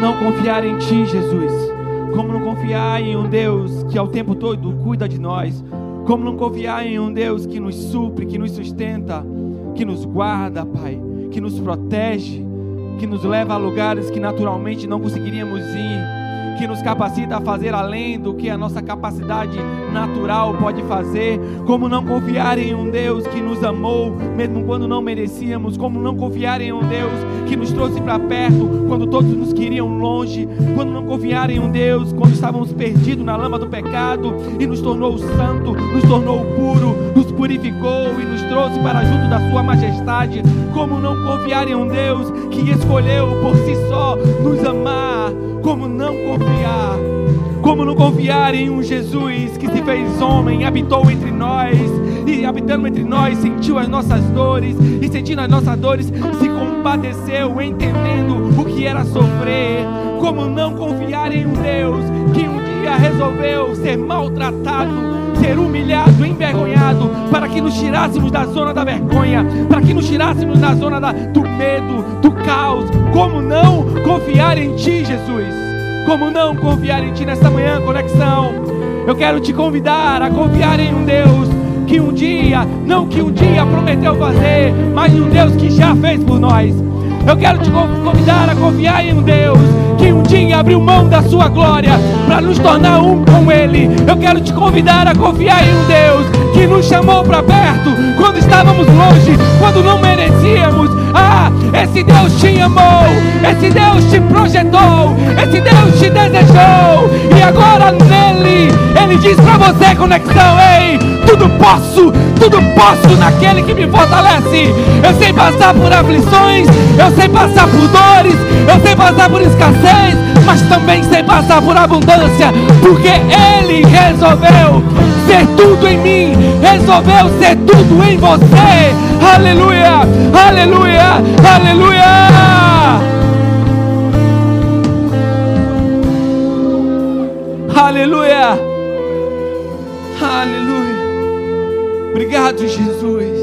não confiar em Ti, Jesus? Como não confiar em um Deus que ao tempo todo cuida de nós? Como não confiar em um Deus que nos supre, que nos sustenta, que nos guarda, Pai, que nos protege, que nos leva a lugares que naturalmente não conseguiríamos ir? Que nos capacita a fazer além do que a nossa capacidade natural pode fazer. Como não confiar em um Deus que nos amou, mesmo quando não merecíamos. Como não confiar em um Deus que nos trouxe para perto, quando todos nos queriam longe. Quando não confiar em um Deus quando estávamos perdidos na lama do pecado e nos tornou santo, nos tornou puro, nos purificou e nos trouxe para junto da Sua majestade. Como não confiar em um Deus que escolheu por si só nos amar como não confiar? Como não confiar em um Jesus que se fez homem, habitou entre nós e habitando entre nós sentiu as nossas dores e sentindo as nossas dores se compadeceu, entendendo o que era sofrer? Como não confiar em um Deus que um dia resolveu ser maltratado, ser humilhado, envergonhado, para que nos tirássemos da zona da vergonha, para que nos tirássemos da zona da, do medo, do caos. Como não confiar em Ti, Jesus? Como não confiar em Ti nesta manhã, conexão? Eu quero te convidar a confiar em um Deus que um dia, não que um dia prometeu fazer, mas um Deus que já fez por nós. Eu quero te convidar a confiar em um Deus que um dia abriu mão da sua glória para nos tornar um com Ele. Eu quero te convidar a confiar em um Deus que nos chamou para perto quando estávamos longe, quando não merecíamos. Ah, esse Deus te amou, esse Deus te projetou, esse Deus te desejou, e agora nele, Ele diz para você, conexão: Ei, tudo posso, tudo posso naquele que me fortalece. Eu sei passar por aflições, eu sei passar por dores, eu sei passar por escassez, mas também sei passar por abundância, porque Ele resolveu ser tudo em mim, resolveu ser tudo em você. Aleluia, aleluia, aleluia. Aleluia, aleluia. Obrigado, Jesus.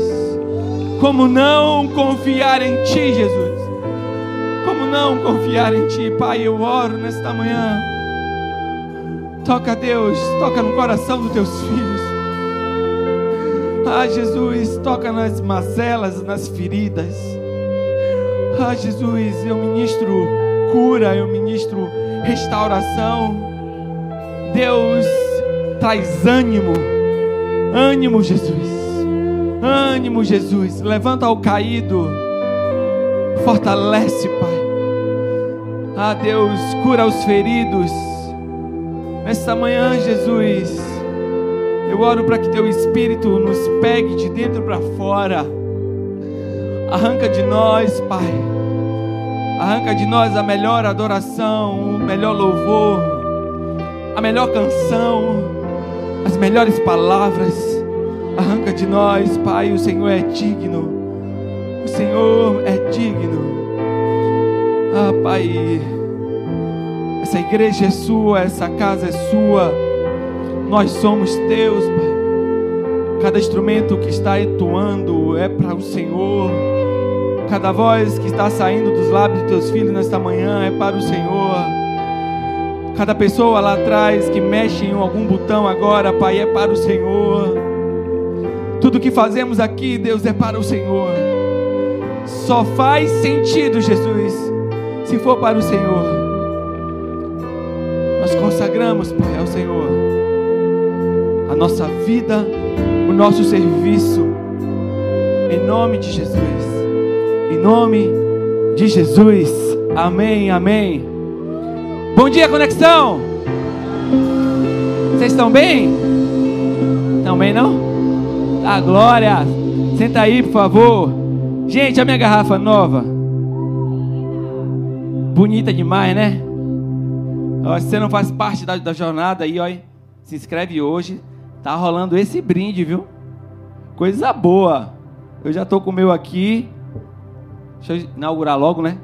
Como não confiar em Ti, Jesus? Como não confiar em Ti, Pai? Eu oro nesta manhã. Toca, Deus, toca no coração dos Teus filhos. Ah, Jesus, toca nas mazelas, nas feridas. Ah, Jesus, eu ministro cura, eu ministro restauração. Deus, traz ânimo, ânimo, Jesus. Ânimo, Jesus. Levanta o caído. Fortalece, Pai. Ah, Deus, cura os feridos. Nesta manhã, Jesus, eu oro para que Teu Espírito nos pegue de dentro para fora. Arranca de nós, Pai. Arranca de nós a melhor adoração, o melhor louvor, a melhor canção, as melhores palavras. Arranca de nós, Pai, o Senhor é digno. O Senhor é digno. Ah, Pai, essa igreja é sua, essa casa é sua. Nós somos teus, Pai. Cada instrumento que está entoando é para o Senhor. Cada voz que está saindo dos lábios dos teus filhos nesta manhã é para o Senhor. Cada pessoa lá atrás que mexe em algum botão agora, Pai, é para o Senhor. Tudo que fazemos aqui, Deus, é para o Senhor. Só faz sentido, Jesus, se for para o Senhor. Nós consagramos, Pai, ao Senhor a nossa vida, o nosso serviço, em nome de Jesus. Em nome de Jesus. Amém, amém. Bom dia, conexão. Vocês estão bem? Estão bem, não? A glória. Senta aí, por favor. Gente, a minha garrafa nova. Bonita demais, né? Ó, se você não faz parte da, da jornada aí, ó, se inscreve hoje. Tá rolando esse brinde, viu? Coisa boa. Eu já tô com o meu aqui. Deixa eu inaugurar logo, né?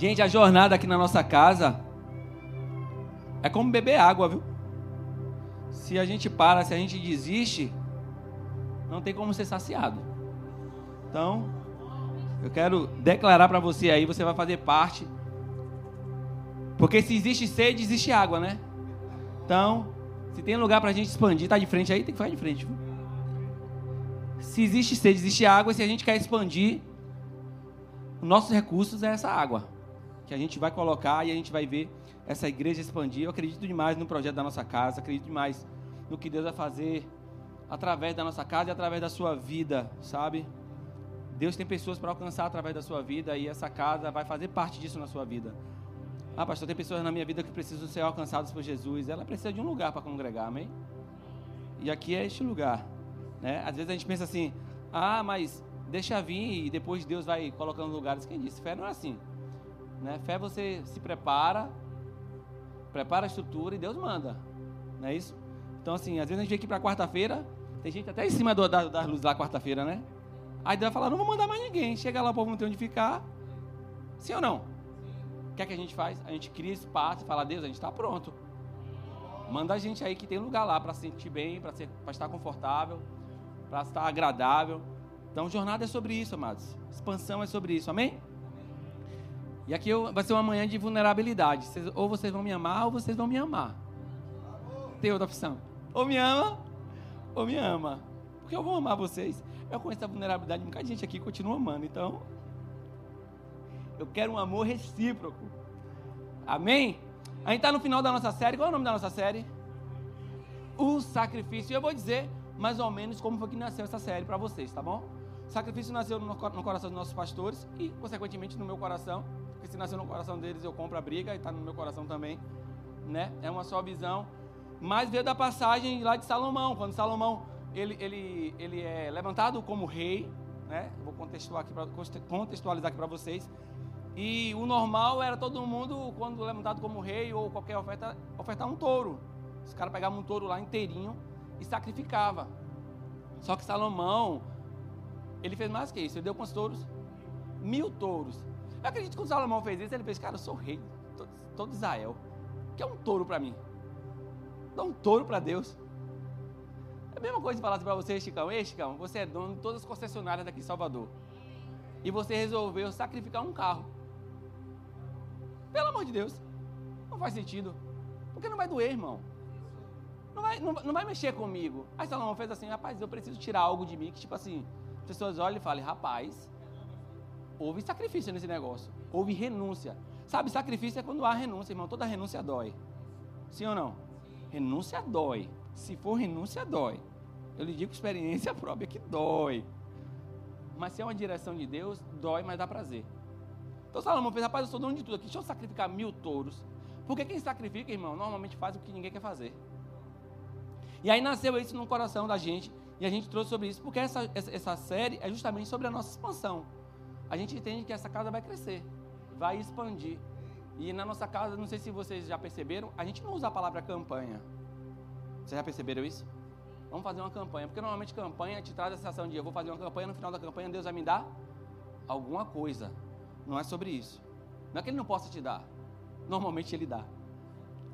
Gente, a jornada aqui na nossa casa é como beber água, viu? se a gente para, se a gente desiste, não tem como ser saciado. Então, Eu quero declarar para você aí, você vai fazer parte. Porque se existe sede, existe água, né? Então, se tem lugar para a gente expandir, tá de frente aí, tem que ficar de frente. Viu? Se existe sede, existe água, se a gente quer expandir, nossos recursos é essa água que a gente vai colocar e a gente vai ver essa igreja expandir. Eu acredito demais no projeto da nossa casa, acredito demais no que Deus vai fazer através da nossa casa e através da sua vida, sabe? Deus tem pessoas para alcançar através da sua vida e essa casa vai fazer parte disso na sua vida. Ah, pastor, tem pessoas na minha vida que precisam ser alcançadas por Jesus. Ela precisa de um lugar para congregar, amém? E aqui é este lugar. Né? Às vezes a gente pensa assim, ah, mas deixa vir e depois Deus vai colocando lugares. Quem disse? Fé não é assim. Né? Fé você se prepara, prepara a estrutura e Deus manda. Não é isso? Então, assim, às vezes a gente vem aqui para quarta-feira, tem gente até em cima do, da, das luzes lá quarta-feira, né? Aí Deus vai falar, não vou mandar mais ninguém. Chega lá, o povo não tem onde ficar. Sim ou não? O que é que a gente faz? A gente cria espaço e fala, Deus, a gente está pronto. Manda a gente aí que tem lugar lá para se sentir bem, para estar confortável, para estar agradável. Então, jornada é sobre isso, amados. Expansão é sobre isso, amém? E aqui vai ser uma manhã de vulnerabilidade. ou vocês vão me amar, ou vocês vão me amar. Tem outra opção. Ou me ama, ou me ama. Porque eu vou amar vocês. Eu conheço a vulnerabilidade, muita gente aqui continua amando. Então, eu quero um amor recíproco. Amém? A gente está no final da nossa série. Qual é o nome da nossa série? O sacrifício. E eu vou dizer mais ou menos como foi que nasceu essa série para vocês, tá bom? O sacrifício nasceu no coração dos nossos pastores e, consequentemente, no meu coração. Porque se nasceu no coração deles, eu compro a briga e está no meu coração também. Né? É uma só visão. Mas veio da passagem lá de Salomão, quando Salomão ele, ele, ele é levantado como rei, né? Vou contextualizar aqui para vocês. E o normal era todo mundo, quando levantado como rei ou qualquer oferta, ofertar um touro. Os caras pegavam um touro lá inteirinho e sacrificava. Só que Salomão, ele fez mais que isso. Ele deu quantos touros? Mil touros. Eu acredito que quando Salomão fez isso, ele fez, cara, eu sou rei todo Israel. Que é um touro para mim. Dá um touro para Deus. É a mesma coisa de falar assim para você, Chicão. Ei, Chicão, você é dono de todas as concessionárias daqui em Salvador. E você resolveu sacrificar um carro. Pelo amor de Deus. Não faz sentido. Porque não vai doer, irmão. Não vai, não, não vai mexer comigo. Aí Salomão fez assim, rapaz, eu preciso tirar algo de mim que, tipo assim, as pessoas olham e falam, rapaz, houve sacrifício nesse negócio. Houve renúncia. Sabe, sacrifício é quando há renúncia, irmão. Toda renúncia dói. Sim ou não? Renúncia dói. Se for renúncia, dói. Eu lhe digo experiência própria que dói. Mas se é uma direção de Deus, dói, mas dá prazer. Então Salomão fez, rapaz, eu sou dono de tudo aqui, deixa eu sacrificar mil touros. Porque quem sacrifica, irmão, normalmente faz o que ninguém quer fazer. E aí nasceu isso no coração da gente, e a gente trouxe sobre isso, porque essa, essa, série é justamente sobre a nossa expansão. A gente entende que essa casa vai crescer, vai expandir. E na nossa casa, não sei se vocês já perceberam, a gente não usa a palavra campanha. Vocês já perceberam isso? Vamos fazer uma campanha, porque normalmente campanha te traz a sensação de eu vou fazer uma campanha, no final da campanha Deus vai me dar alguma coisa. Não é sobre isso. Não é que Ele não possa te dar. Normalmente Ele dá.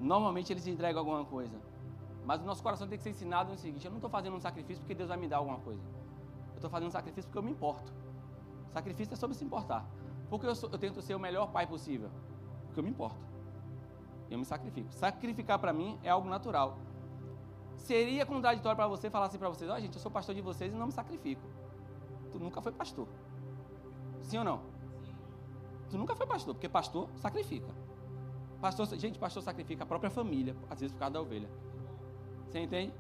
Normalmente Ele te entrega alguma coisa. Mas o nosso coração tem que ser ensinado no seguinte: eu não estou fazendo um sacrifício porque Deus vai me dar alguma coisa. Eu estou fazendo um sacrifício porque eu me importo. Sacrifício é sobre se importar. Porque eu, sou, eu tento ser o melhor pai possível porque eu me importo. Eu me sacrifico. Sacrificar para mim é algo natural. Seria contraditório para você falar assim para vocês: ó, oh, gente, eu sou pastor de vocês e não me sacrifico. Tu nunca foi pastor. Sim ou não? Tu nunca foi pastor, porque pastor sacrifica. Pastor, gente, pastor sacrifica a própria família, às vezes por causa da ovelha. Você entende?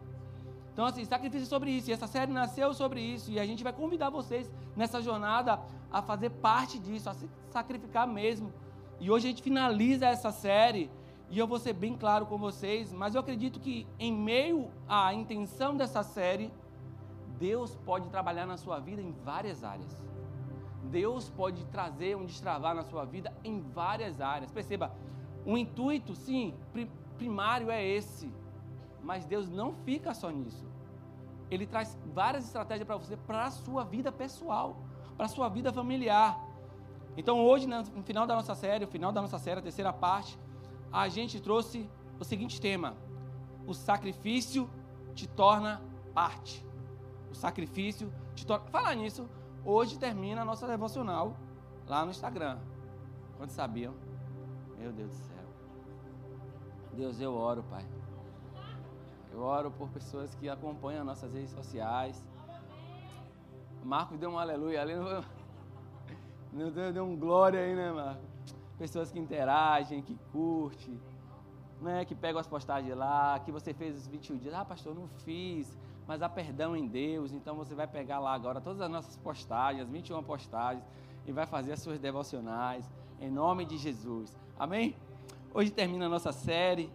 Então, assim, sacrifício é sobre isso. E essa série nasceu sobre isso. E a gente vai convidar vocês nessa jornada a fazer parte disso, a se sacrificar mesmo. E hoje a gente finaliza essa série e eu vou ser bem claro com vocês, mas eu acredito que em meio à intenção dessa série, Deus pode trabalhar na sua vida em várias áreas. Deus pode trazer um destravar na sua vida em várias áreas. Perceba, o intuito, sim, primário é esse, mas Deus não fica só nisso. Ele traz várias estratégias para você, para a sua vida pessoal, para a sua vida familiar. Então hoje, no final da nossa série, o final da nossa série, a terceira parte, a gente trouxe o seguinte tema: o sacrifício te torna parte. O sacrifício te torna. Falar nisso, Hoje termina a nossa devocional lá no Instagram. Quantos sabiam? Meu Deus do céu. Deus, eu oro, Pai. Eu oro por pessoas que acompanham nossas redes sociais. Marcos deu um aleluia ali. Não deu, deu um glória aí, né, Marcos? Pessoas que interagem, que curtem, né, que pegam as postagens lá, que você fez os 21 dias. Ah, pastor, não fiz, mas há perdão em Deus. Então você vai pegar lá agora todas as nossas postagens, as 21 postagens, e vai fazer as suas devocionais, em nome de Jesus. Amém? Hoje termina a nossa série,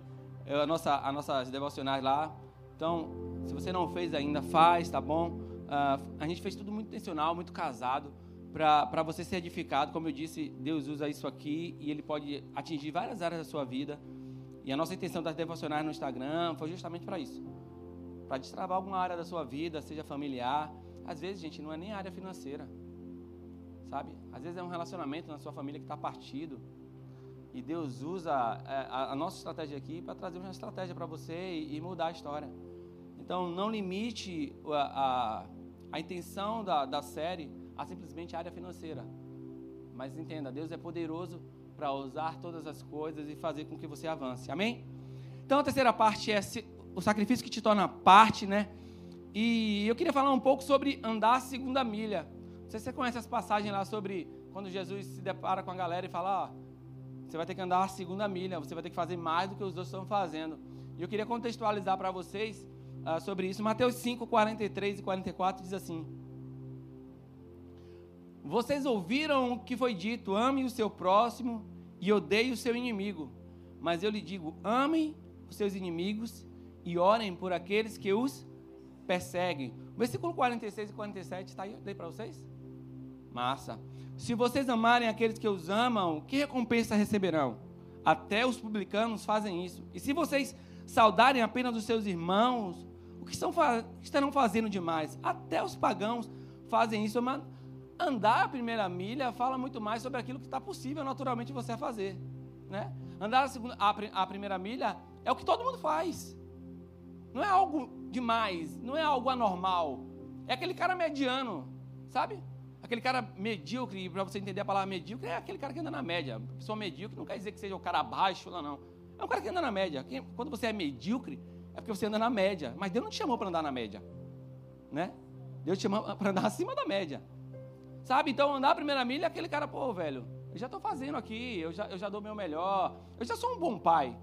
a nossa, a nossas devocionais lá. Então, se você não fez ainda, faz, tá bom? Uh, a gente fez tudo muito intencional, muito casado, para você ser edificado. Como eu disse, Deus usa isso aqui e Ele pode atingir várias áreas da sua vida. E a nossa intenção das devocionais no Instagram foi justamente para isso para destravar alguma área da sua vida, seja familiar. Às vezes, gente, não é nem área financeira, sabe? Às vezes é um relacionamento na sua família que está partido. E Deus usa é, a, a nossa estratégia aqui para trazer uma estratégia para você e, e, mudar a história. Então, não limite a, a, a intenção da, da série a simplesmente a área financeira. Mas entenda, Deus é poderoso para usar todas as coisas e fazer com que você avance. Amém? Então, a terceira parte é o sacrifício que te torna parte, né? E eu queria falar um pouco sobre andar a segunda milha. Não sei se você conhece as passagens lá sobre quando Jesus se depara com a galera e fala: ó, você vai ter que andar a segunda milha, você vai ter que fazer mais do que os outros estão fazendo. E eu queria contextualizar para vocês uh, sobre isso. Mateus 5, 43 e 44 diz assim: Vocês ouviram o que foi dito: ame o seu próximo e odeie o seu inimigo. Mas eu lhe digo: amem os seus inimigos e orem por aqueles que os perseguem. Versículo 46 e 47 está aí, aí para vocês? Massa. Se vocês amarem aqueles que os amam, que recompensa receberão? Até os publicanos fazem isso. E se vocês saudarem apenas os seus irmãos, o que estão, estarão fazendo demais? Até os pagãos fazem isso. Mas andar a primeira milha fala muito mais sobre aquilo que está possível naturalmente você fazer. Né? Andar a, segunda, a, a primeira milha é o que todo mundo faz. Não é algo demais, não é algo anormal. É aquele cara mediano, sabe? Aquele cara medíocre, para você entender a palavra medíocre, é aquele cara que anda na média. Pessoa medíocre não quer dizer que seja o cara abaixo lá, não. É um cara que anda na média. Quando você é medíocre, é porque você anda na média. Mas Deus não te chamou para andar na média. Né? Deus te chamou para andar acima da média. Sabe? Então, andar a primeira milha é aquele cara, pô, velho, eu já estou fazendo aqui, eu já, eu já dou meu melhor, eu já sou um bom pai.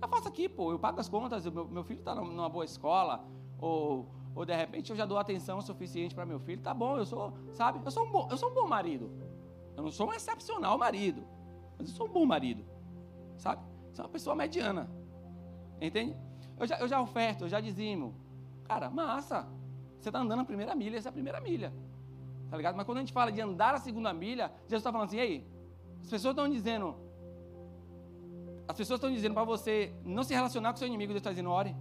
Eu faço aqui, pô, eu pago as contas, meu, meu filho está numa boa escola, ou, ou de repente eu já dou atenção suficiente para meu filho, tá bom, eu sou, sabe, eu sou um bom, eu sou um bom marido. Eu não sou um excepcional marido, mas eu sou um bom marido, sabe? Sou uma pessoa mediana, entende? Eu já, eu já oferto, eu já dizimo. Cara, massa, você está andando a primeira milha, essa é a primeira milha, tá ligado? Mas quando a gente fala de andar a segunda milha, Jesus está falando assim, ei, as pessoas estão dizendo, as pessoas estão dizendo para você não se relacionar com seu inimigo, Deus está dizendo, ore.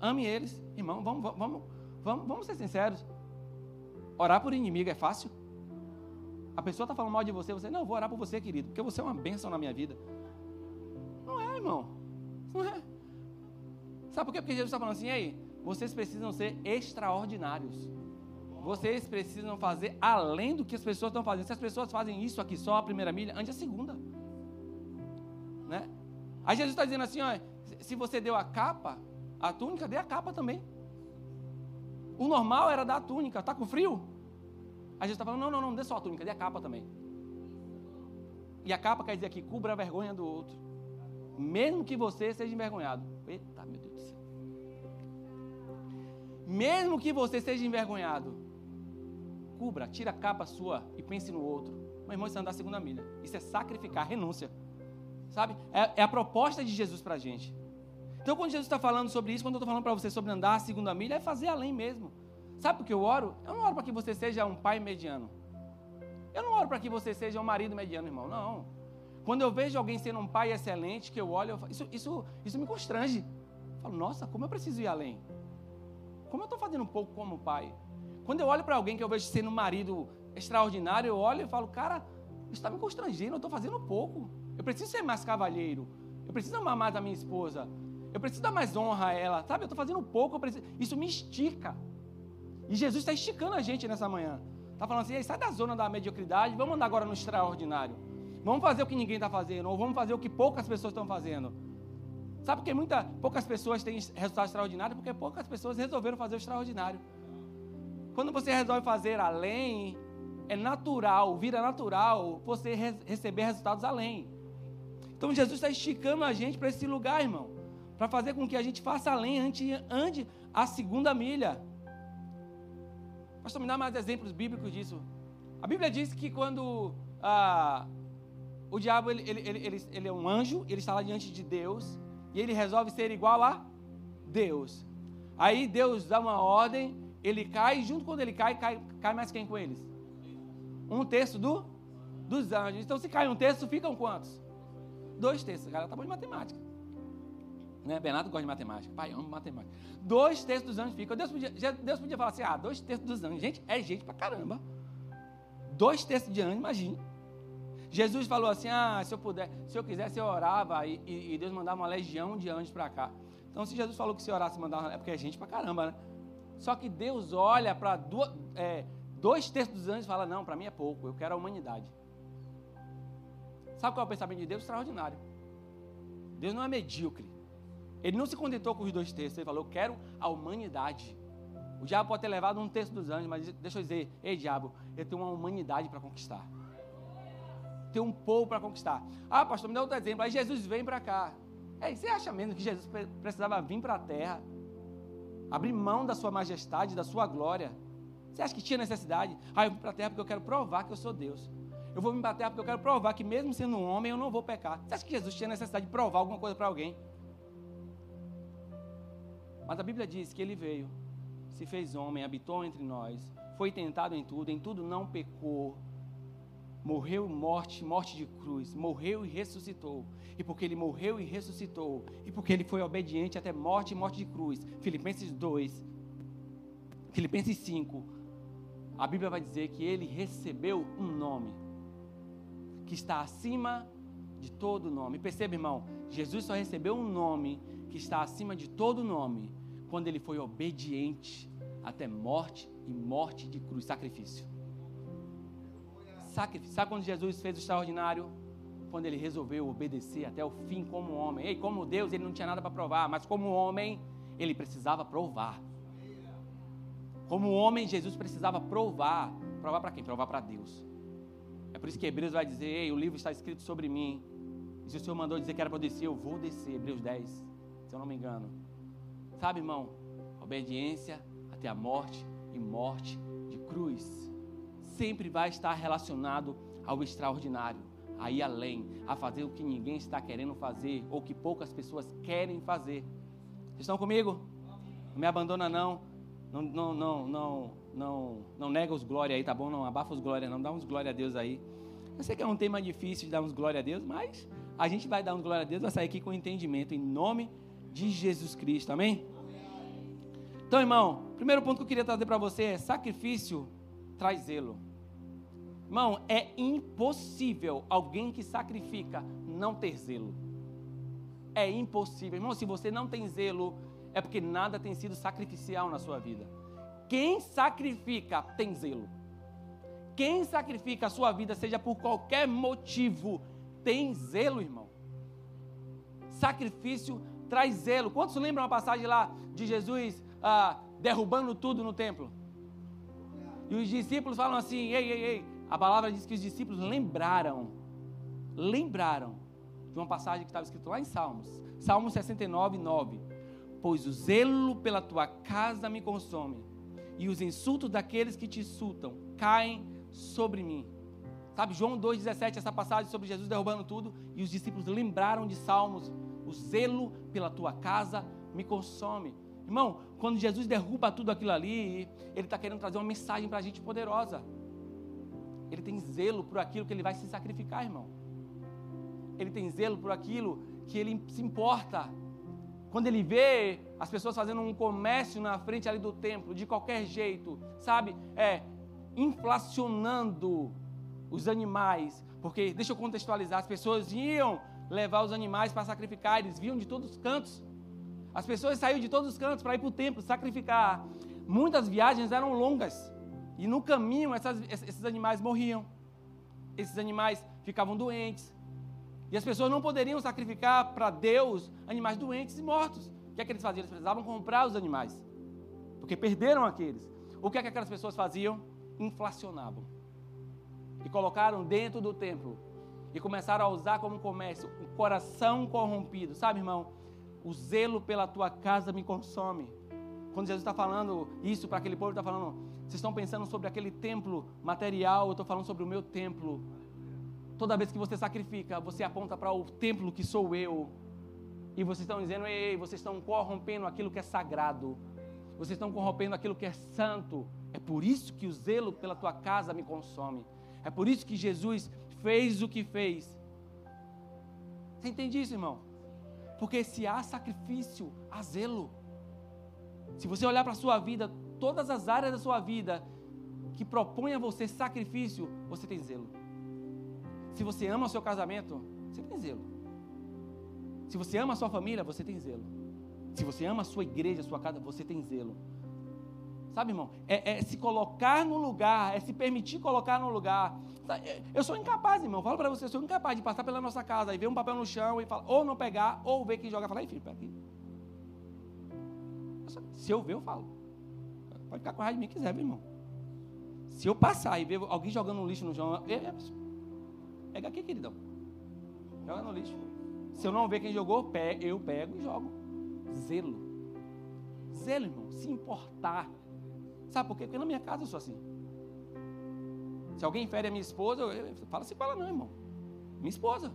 Ame eles. Irmão, vamos, vamos, vamos, vamos ser sinceros. Orar por inimigo é fácil? A pessoa está falando mal de você, você, não, vou orar por você, querido, porque você é uma bênção na minha vida. Não é, irmão. Não é. Sabe por quê? Porque Jesus está falando assim, aí, vocês precisam ser extraordinários. Vocês precisam fazer além do que as pessoas estão fazendo. Se as pessoas fazem isso aqui só a primeira milha, ande a segunda. Né? Aí Jesus está dizendo assim: ó, se você deu a capa, a túnica, dê a capa também. O normal era dar a túnica, está com frio? Aí Jesus está falando: não, não, não, dê só a túnica, dê a capa também. E a capa quer dizer que cubra a vergonha do outro. Mesmo que você seja envergonhado. Eita, meu Deus do céu. Mesmo que você seja envergonhado, cubra, tira a capa sua e pense no outro. Meu irmão, isso é andar a segunda milha. Isso é sacrificar, renúncia. Sabe? É, é a proposta de Jesus para a gente. Então, quando Jesus está falando sobre isso, quando eu estou falando para você sobre andar a segunda milha, é fazer além mesmo. Sabe por que eu oro? Eu não oro para que você seja um pai mediano. Eu não oro para que você seja um marido mediano, irmão. Não. Quando eu vejo alguém sendo um pai excelente, que eu olho, eu falo, isso, isso, isso me constrange. Eu falo, nossa, como eu preciso ir além? Como eu estou fazendo um pouco como pai? Quando eu olho para alguém que eu vejo sendo um marido extraordinário, eu olho e falo, cara, isso está me constrangendo, eu estou fazendo pouco. Eu preciso ser mais cavalheiro. Eu preciso amar mais a minha esposa. Eu preciso dar mais honra a ela. Sabe, eu estou fazendo pouco. Preciso... Isso me estica. E Jesus está esticando a gente nessa manhã. Está falando assim, sai da zona da mediocridade, vamos andar agora no extraordinário. Vamos fazer o que ninguém está fazendo, ou vamos fazer o que poucas pessoas estão fazendo. Sabe por que muita, poucas pessoas têm resultado extraordinário? Porque poucas pessoas resolveram fazer o extraordinário. Quando você resolve fazer além, é natural, vira natural você re receber resultados além. Então Jesus está esticando a gente para esse lugar, irmão. Para fazer com que a gente faça além, ande, ande a segunda milha. Pastor, me dá mais exemplos bíblicos disso. A Bíblia diz que quando ah, o diabo ele, ele, ele, ele, é um anjo, ele está lá diante de Deus e ele resolve ser igual a Deus. Aí Deus dá uma ordem, ele cai, e junto quando ele cai, cai, cai mais quem com eles? Um terço do, dos anjos. Então, se cai um terço, ficam quantos? Dois terços. Cara, tá bom de matemática. Né? Bernardo gosta de matemática. Pai, amo matemática. Dois terços dos anjos ficam. Deus podia, Deus podia falar assim: ah, dois terços dos anjos. Gente, é gente pra caramba. Dois terços de anjos, imagine. Jesus falou assim: ah, se eu puder, se eu quisesse, eu orava e, e, e Deus mandava uma legião de anjos para cá. Então, se Jesus falou que se orasse mandar, é porque é gente pra caramba, né? Só que Deus olha para é, dois terços dos anjos e fala: não, para mim é pouco, eu quero a humanidade. Sabe qual é o pensamento de Deus? Extraordinário. Deus não é medíocre. Ele não se contentou com os dois terços, ele falou: eu quero a humanidade. O diabo pode ter levado um terço dos anjos, mas deixa eu dizer: ei, diabo, eu tenho uma humanidade para conquistar ter um povo para conquistar. Ah, pastor, me dá outro exemplo. Aí Jesus vem para cá. Ei, você acha mesmo que Jesus precisava vir para a terra? Abrir mão da sua majestade, da sua glória? Você acha que tinha necessidade? Ah, eu vim para a terra porque eu quero provar que eu sou Deus. Eu vou a terra porque eu quero provar que mesmo sendo um homem eu não vou pecar. Você acha que Jesus tinha necessidade de provar alguma coisa para alguém? Mas a Bíblia diz que ele veio, se fez homem, habitou entre nós, foi tentado em tudo, em tudo não pecou morreu morte, morte de cruz, morreu e ressuscitou. E porque ele morreu e ressuscitou, e porque ele foi obediente até morte e morte de cruz. Filipenses 2, Filipenses 5, a Bíblia vai dizer que ele recebeu um nome que está acima de todo nome. Perceba, irmão, Jesus só recebeu um nome que está acima de todo nome quando ele foi obediente até morte e morte de cruz, sacrifício sacrifício. Sabe quando Jesus fez o extraordinário? Quando ele resolveu obedecer até o fim como homem. Ei, como Deus, ele não tinha nada para provar, mas como homem, ele precisava provar. Como homem, Jesus precisava provar. Provar para quem? Provar para Deus. É por isso que Hebreus vai dizer: Ei, o livro está escrito sobre mim. E se o Senhor mandou dizer que era para eu descer, eu vou descer. Hebreus 10, se eu não me engano. Sabe, irmão? Obediência até a morte e morte de cruz sempre vai estar relacionado ao extraordinário, a ir além, a fazer o que ninguém está querendo fazer ou que poucas pessoas querem fazer. Vocês estão comigo? Não me abandona não. Não, não, não, não, não, não nega os glória aí, tá bom? Não abafa os glória não, dá uns glória a Deus aí. Eu sei que é um tema difícil de dar uns glória a Deus, mas a gente vai dar uns glória a Deus, vai sair aqui com entendimento em nome de Jesus Cristo, amém? Então, irmão, primeiro ponto que eu queria trazer para você é sacrifício traz zelo. Irmão, é impossível alguém que sacrifica não ter zelo. É impossível. Irmão, se você não tem zelo, é porque nada tem sido sacrificial na sua vida. Quem sacrifica tem zelo. Quem sacrifica a sua vida, seja por qualquer motivo, tem zelo, irmão. Sacrifício traz zelo. Quantos lembram a passagem lá de Jesus ah, derrubando tudo no templo? E os discípulos falam assim: ei, ei, ei, a palavra diz que os discípulos lembraram, lembraram de uma passagem que estava escrita lá em Salmos, Salmo 69, 9. Pois o zelo pela tua casa me consome, e os insultos daqueles que te insultam caem sobre mim. Sabe, João 2,17, essa passagem sobre Jesus derrubando tudo, e os discípulos lembraram de Salmos: o zelo pela tua casa me consome. Irmão, quando Jesus derruba tudo aquilo ali, Ele está querendo trazer uma mensagem para a gente poderosa. Ele tem zelo por aquilo que ele vai se sacrificar, irmão. Ele tem zelo por aquilo que ele se importa. Quando ele vê as pessoas fazendo um comércio na frente ali do templo, de qualquer jeito, sabe? É, inflacionando os animais. Porque, deixa eu contextualizar, as pessoas iam levar os animais para sacrificar, eles vinham de todos os cantos. As pessoas saíam de todos os cantos para ir para o templo sacrificar. muitas viagens eram longas. E no caminho essas, esses animais morriam. Esses animais ficavam doentes. E as pessoas não poderiam sacrificar para Deus animais doentes e mortos. O que é que eles faziam? Eles precisavam comprar os animais. Porque perderam aqueles. O que é que aquelas pessoas faziam? Inflacionavam. E colocaram dentro do templo. E começaram a usar como comércio o coração corrompido. Sabe, irmão? O zelo pela tua casa me consome. Quando Jesus está falando isso para aquele povo, está falando, vocês estão pensando sobre aquele templo material, eu estou falando sobre o meu templo. Toda vez que você sacrifica, você aponta para o templo que sou eu. E vocês estão dizendo, ei, vocês estão corrompendo aquilo que é sagrado. Vocês estão corrompendo aquilo que é santo. É por isso que o zelo pela tua casa me consome. É por isso que Jesus fez o que fez. Você entende isso, irmão? Porque se há sacrifício, há zelo. Se você olhar para a sua vida, todas as áreas da sua vida que propõem a você sacrifício, você tem zelo. Se você ama o seu casamento, você tem zelo. Se você ama a sua família, você tem zelo. Se você ama a sua igreja, a sua casa, você tem zelo. Sabe, irmão? É, é, se colocar no lugar, é se permitir colocar no lugar. É, eu sou incapaz, irmão. Falo para você, eu sou incapaz de passar pela nossa casa e ver um papel no chão e falar, ou não pegar, ou ver quem joga e falar, enfim, pega aqui. Se eu ver, eu falo. Pode ficar com raiva de mim quiser, meu irmão. Se eu passar e ver alguém jogando um lixo no chão, pega aqui, queridão. Joga no lixo. Se eu não ver quem jogou, eu pego e jogo. Zelo. Zelo, irmão. Se importar. Sabe por quê? Porque na minha casa eu sou assim. Se alguém fere a minha esposa, eu, eu, fala assim com ela, não, irmão. Minha esposa.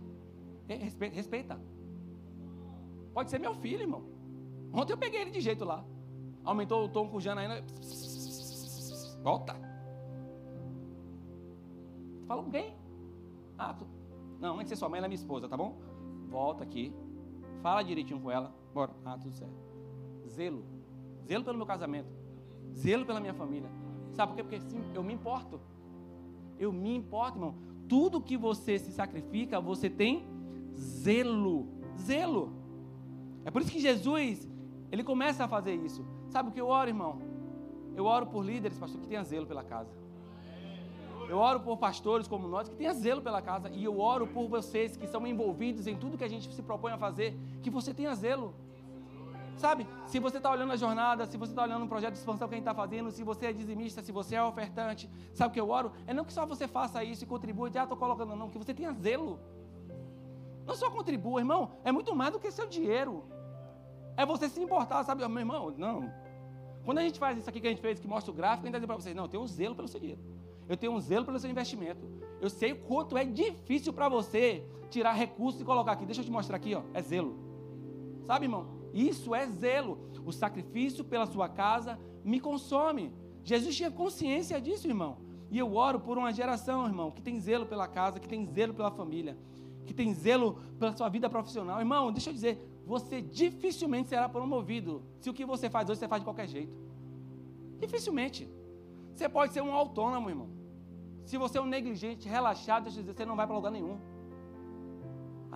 Respeita, respeita. Pode ser meu filho, irmão. Ontem eu peguei ele de jeito lá. Aumentou o tom com o Janaína. Volta. Fala com quem? Ah, tu... Não, antes de ser sua mãe, ela é minha esposa, tá bom? Volta aqui. Fala direitinho com ela. Bora. Ah, tudo certo. Zelo. Zelo pelo meu casamento. Zelo pela minha família. Sabe por quê? Porque sim, eu me importo. Eu me importo, irmão. Tudo que você se sacrifica, você tem zelo. Zelo. É por isso que Jesus, ele começa a fazer isso. Sabe o que eu oro, irmão? Eu oro por líderes, pastor, que tenha zelo pela casa. Eu oro por pastores como nós que tenha zelo pela casa. E eu oro por vocês que são envolvidos em tudo que a gente se propõe a fazer, que você tenha zelo. Sabe, se você está olhando a jornada, se você está olhando um projeto de expansão que a gente está fazendo, se você é dizimista, se você é ofertante, sabe o que eu oro? É não que só você faça isso e contribua, ah, estou colocando, não, que você tenha zelo. Não só contribua, irmão, é muito mais do que seu dinheiro. É você se importar, sabe? Meu irmão, não. Quando a gente faz isso aqui que a gente fez, que mostra o gráfico, a gente dizendo para vocês, não, eu tenho um zelo pelo seu dinheiro. Eu tenho um zelo pelo seu investimento. Eu sei o quanto é difícil para você tirar recursos e colocar aqui. Deixa eu te mostrar aqui, ó. É zelo. Sabe, irmão? Isso é zelo. O sacrifício pela sua casa me consome. Jesus tinha consciência disso, irmão. E eu oro por uma geração, irmão, que tem zelo pela casa, que tem zelo pela família, que tem zelo pela sua vida profissional. Irmão, deixa eu dizer, você dificilmente será promovido se o que você faz hoje você faz de qualquer jeito. Dificilmente. Você pode ser um autônomo, irmão. Se você é um negligente, relaxado, deixa eu dizer, você não vai para lugar nenhum.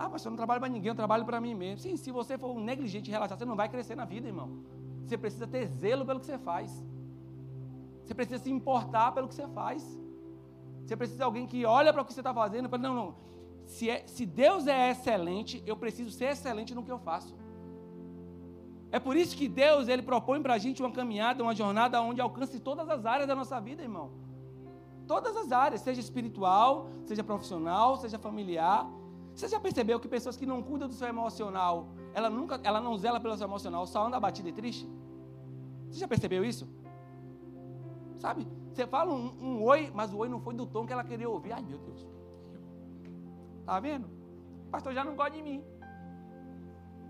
Ah, pastor, eu não trabalho para ninguém, eu trabalho para mim mesmo. Sim, se você for um negligente e relaxado, você não vai crescer na vida, irmão. Você precisa ter zelo pelo que você faz. Você precisa se importar pelo que você faz. Você precisa de alguém que olha para o que você está fazendo e fala, não, não, se, é, se Deus é excelente, eu preciso ser excelente no que eu faço. É por isso que Deus ele propõe para a gente uma caminhada, uma jornada onde alcance todas as áreas da nossa vida, irmão. Todas as áreas, seja espiritual, seja profissional, seja familiar. Você já percebeu que pessoas que não cuidam do seu emocional, ela nunca, ela não zela pelo seu emocional, só anda abatida e triste? Você já percebeu isso? Sabe? Você fala um, um oi, mas o oi não foi do tom que ela queria ouvir. Ai, meu Deus. Está vendo? O pastor já não gosta de mim.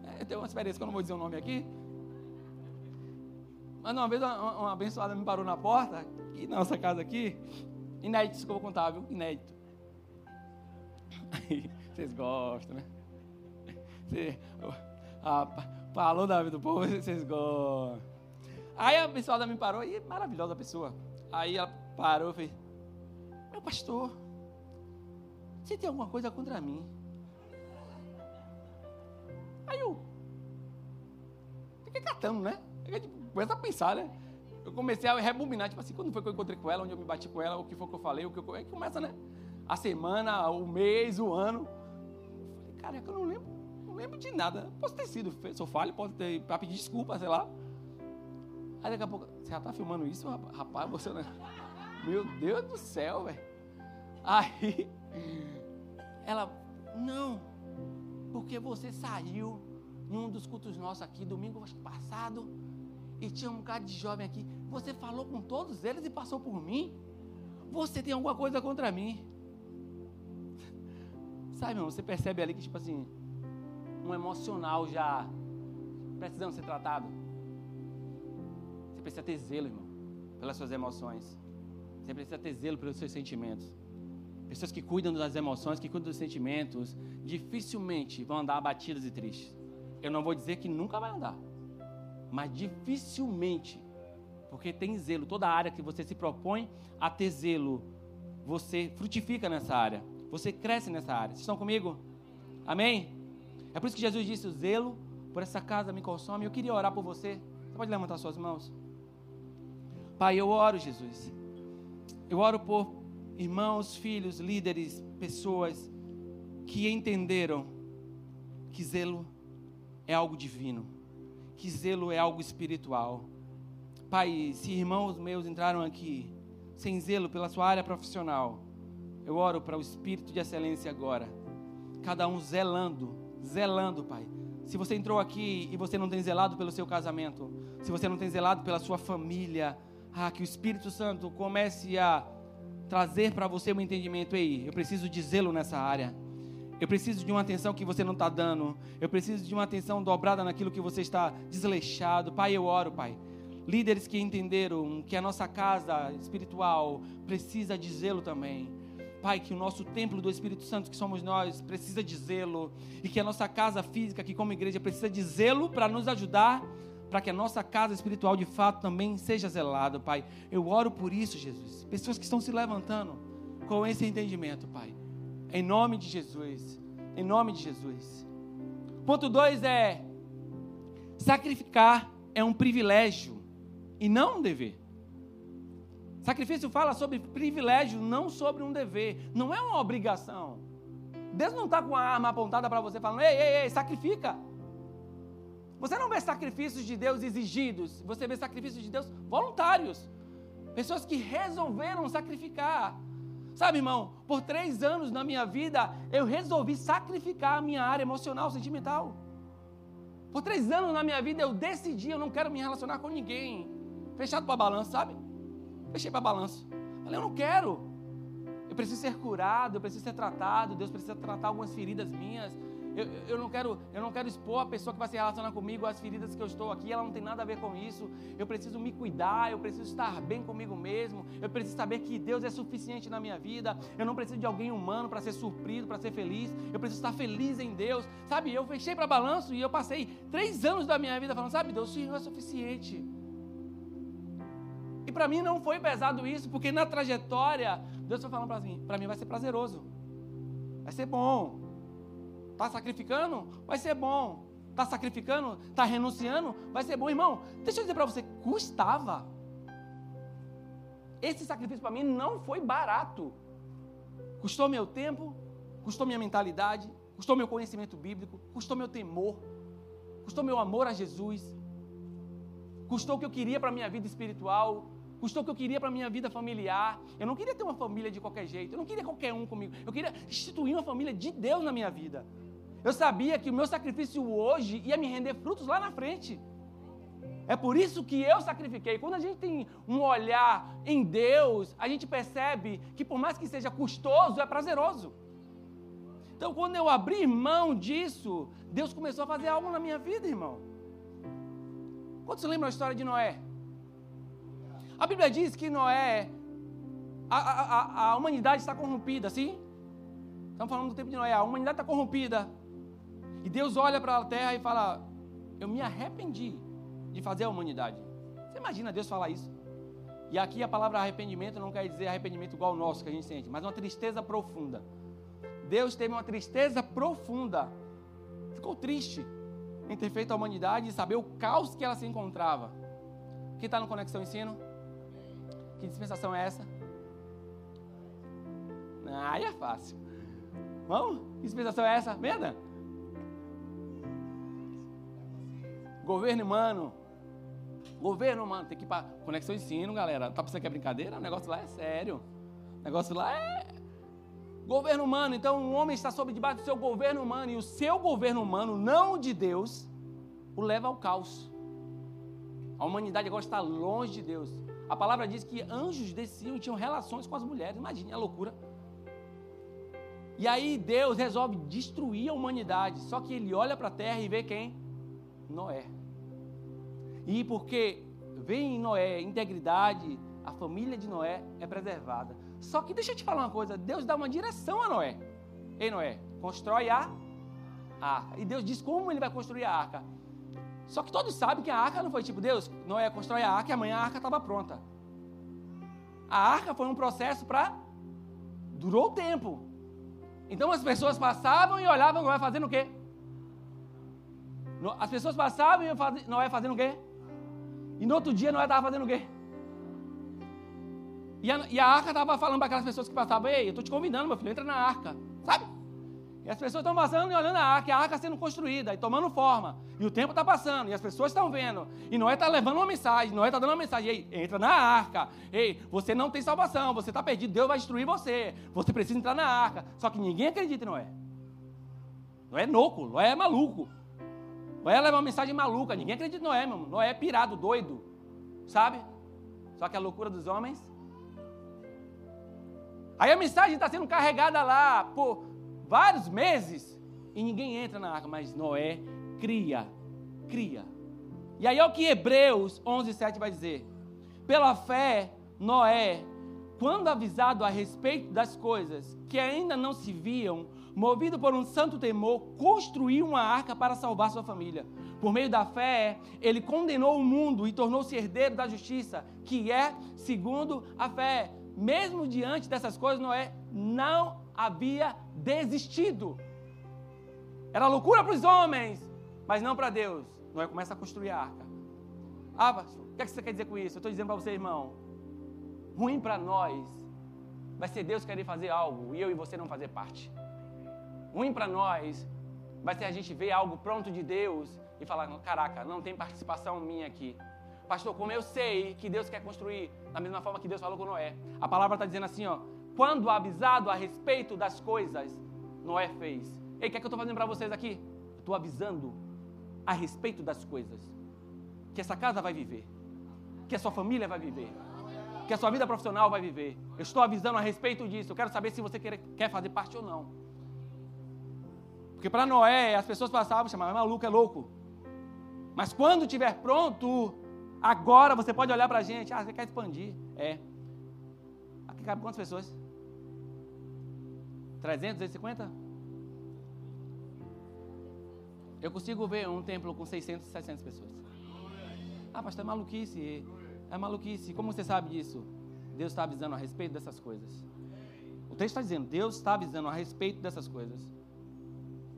É, eu tenho uma experiência que eu não vou dizer o nome aqui. Mas uma vez uma, uma abençoada me parou na porta, aqui na nossa casa aqui. Inédito, isso que eu vou contar, viu? Inédito. Aí, vocês gostam, né? Você, ah, falou da vida do povo, vocês gostam. Aí a abençoada me parou, e maravilhosa a pessoa. Aí ela parou e fez, meu pastor, você tem alguma coisa contra mim? Aí eu fiquei catando, né? A começa a pensar, né? eu comecei a rebobinar, tipo assim, quando foi que eu encontrei com ela, onde eu me bati com ela, o que foi que eu falei, o que eu... Aí começa, né? A semana, o mês, o ano. Caraca, eu não lembro, não lembro de nada. Posso ter sido, sou falho, posso ter, para pedir desculpa, sei lá. Aí daqui a pouco, você já tá filmando isso, rapaz? Você, né? Meu Deus do céu, velho. Aí, ela, não, porque você saiu em um dos cultos nossos aqui, domingo passado, e tinha um bocado de jovem aqui. Você falou com todos eles e passou por mim? Você tem alguma coisa contra mim? Sabe, irmão, você percebe ali que, tipo assim, um emocional já precisando ser tratado. Você precisa ter zelo, irmão, pelas suas emoções. Você precisa ter zelo pelos seus sentimentos. Pessoas que cuidam das emoções, que cuidam dos sentimentos, dificilmente vão andar abatidas e tristes. Eu não vou dizer que nunca vai andar mas dificilmente, porque tem zelo, toda área que você se propõe a ter zelo, você frutifica nessa área, você cresce nessa área. Vocês estão comigo? Amém? É por isso que Jesus disse: o zelo por essa casa me consome. Eu queria orar por você. Você pode levantar suas mãos? Pai, eu oro, Jesus. Eu oro por irmãos, filhos, líderes, pessoas que entenderam que zelo é algo divino que zelo é algo espiritual. Pai, se irmãos meus entraram aqui sem zelo pela sua área profissional, eu oro para o espírito de excelência agora. Cada um zelando, zelando, Pai. Se você entrou aqui e você não tem zelado pelo seu casamento, se você não tem zelado pela sua família, ah, que o Espírito Santo comece a trazer para você um entendimento. Ei, eu preciso de zelo nessa área. Eu preciso de uma atenção que você não está dando. Eu preciso de uma atenção dobrada naquilo que você está desleixado. Pai, eu oro, Pai. Líderes que entenderam que a nossa casa espiritual precisa de zelo também. Pai, que o nosso templo do Espírito Santo, que somos nós, precisa de zelo. E que a nossa casa física, que como igreja, precisa de zelo para nos ajudar, para que a nossa casa espiritual de fato também seja zelada, Pai. Eu oro por isso, Jesus. Pessoas que estão se levantando com esse entendimento, Pai. Em nome de Jesus. Em nome de Jesus. Ponto 2 é: sacrificar é um privilégio e não um dever. Sacrifício fala sobre privilégio, não sobre um dever. Não é uma obrigação. Deus não está com a arma apontada para você falando: ei, ei, ei, sacrifica. Você não vê sacrifícios de Deus exigidos, você vê sacrifícios de Deus voluntários. Pessoas que resolveram sacrificar. Sabe, irmão, por três anos na minha vida, eu resolvi sacrificar a minha área emocional, sentimental. Por três anos na minha vida, eu decidi, eu não quero me relacionar com ninguém. Fechado para balanço, sabe? Fechei para balanço. Falei, eu não quero. Eu preciso ser curado, eu preciso ser tratado, Deus precisa tratar algumas feridas minhas. Eu, eu, não quero, eu não quero expor a pessoa que vai se relacionar comigo as feridas que eu estou aqui, ela não tem nada a ver com isso. Eu preciso me cuidar, eu preciso estar bem comigo mesmo. Eu preciso saber que Deus é suficiente na minha vida. Eu não preciso de alguém humano para ser surpreso, para ser feliz. Eu preciso estar feliz em Deus. Sabe, eu fechei para balanço e eu passei três anos da minha vida falando, sabe, Deus, o Senhor é suficiente. E para mim não foi pesado isso, porque na trajetória, Deus foi falando para mim, para mim vai ser prazeroso. Vai ser bom. Está sacrificando? Vai ser bom. Está sacrificando? Está renunciando? Vai ser bom, irmão. Deixa eu dizer para você, custava. Esse sacrifício para mim não foi barato. Custou meu tempo, custou minha mentalidade, custou meu conhecimento bíblico, custou meu temor, custou meu amor a Jesus, custou o que eu queria para a minha vida espiritual, custou o que eu queria para minha vida familiar. Eu não queria ter uma família de qualquer jeito, eu não queria qualquer um comigo, eu queria instituir uma família de Deus na minha vida. Eu sabia que o meu sacrifício hoje ia me render frutos lá na frente. É por isso que eu sacrifiquei. Quando a gente tem um olhar em Deus, a gente percebe que por mais que seja custoso, é prazeroso. Então, quando eu abri mão disso, Deus começou a fazer algo na minha vida, irmão. Quantos lembram a história de Noé? A Bíblia diz que Noé, a, a, a humanidade está corrompida, sim? Estamos falando do tempo de Noé, a humanidade está corrompida. E Deus olha para a terra e fala: Eu me arrependi de fazer a humanidade. Você imagina Deus falar isso? E aqui a palavra arrependimento não quer dizer arrependimento igual o nosso que a gente sente, mas uma tristeza profunda. Deus teve uma tristeza profunda. Ficou triste em ter feito a humanidade e saber o caos que ela se encontrava. Quem está no Conexão Ensino? Que dispensação é essa? Ah, aí é fácil. Vamos? Que dispensação é essa? Venda? Governo humano. Governo humano. Tem que ir para Conexão Ensino, galera. Tá pensando que é brincadeira? O negócio lá é sério. O negócio lá é governo humano. Então, o homem está sob debaixo do seu governo humano. E o seu governo humano, não de Deus, o leva ao caos. A humanidade agora está longe de Deus. A palavra diz que anjos desciam e tinham relações com as mulheres. Imagine a loucura. E aí Deus resolve destruir a humanidade. Só que ele olha para a terra e vê quem? Noé. E porque vem em Noé integridade, a família de Noé é preservada. Só que deixa eu te falar uma coisa: Deus dá uma direção a Noé. Ei, Noé, constrói a arca. E Deus diz como ele vai construir a arca. Só que todos sabem que a arca não foi tipo Deus, Noé constrói a arca e amanhã a arca estava pronta. A arca foi um processo para. durou tempo. Então as pessoas passavam e olhavam Noé fazendo o quê? As pessoas passavam e Noé fazendo o quê? E no outro dia Noé estava fazendo o quê? E a, e a arca estava falando para aquelas pessoas que passavam: Ei, eu estou te convidando, meu filho, entra na arca. Sabe? E as pessoas estão passando e olhando a arca, e a arca sendo construída e tomando forma. E o tempo está passando, e as pessoas estão vendo. E Noé está levando uma mensagem, Noé está dando uma mensagem. Ei, entra na arca. Ei, você não tem salvação, você está perdido, Deus vai destruir você. Você precisa entrar na arca. Só que ninguém acredita em Noé. Noé é louco, Noé é maluco. Noé leva uma mensagem maluca, ninguém acredita em Noé, meu irmão. Noé é pirado, doido. Sabe? Só que a loucura dos homens Aí a mensagem está sendo carregada lá por vários meses e ninguém entra na arca, mas Noé cria, cria. E aí é o que Hebreus 11, 7 vai dizer. Pela fé, Noé, quando avisado a respeito das coisas que ainda não se viam, movido por um santo temor, construiu uma arca para salvar sua família. Por meio da fé, ele condenou o mundo e tornou-se herdeiro da justiça, que é segundo a fé mesmo diante dessas coisas, Noé não havia desistido. Era loucura para os homens, mas não para Deus. Noé começa a construir a arca. Ah, pastor, o que, é que você quer dizer com isso? Eu estou dizendo para você, irmão. Ruim para nós vai ser Deus querer fazer algo e eu e você não fazer parte. Ruim para nós vai ser a gente ver algo pronto de Deus e falar: caraca, não tem participação minha aqui. Pastor, como eu sei que Deus quer construir da mesma forma que Deus falou com Noé. A palavra está dizendo assim, ó. Quando avisado a respeito das coisas, Noé fez. Ei, o que, é que eu estou fazendo para vocês aqui? Estou avisando a respeito das coisas. Que essa casa vai viver. Que a sua família vai viver. Que a sua vida profissional vai viver. Eu estou avisando a respeito disso. Eu quero saber se você quer, quer fazer parte ou não. Porque para Noé, as pessoas passavam chamavam, é maluco, é louco. Mas quando estiver pronto, Agora você pode olhar para a gente, ah, você quer expandir. É. Aqui cabe quantas pessoas? 300, 250? Eu consigo ver um templo com 600, 700 pessoas. Ah, pastor, é maluquice. É maluquice. Como você sabe disso? Deus está avisando a respeito dessas coisas. O texto está dizendo, Deus está avisando a respeito dessas coisas.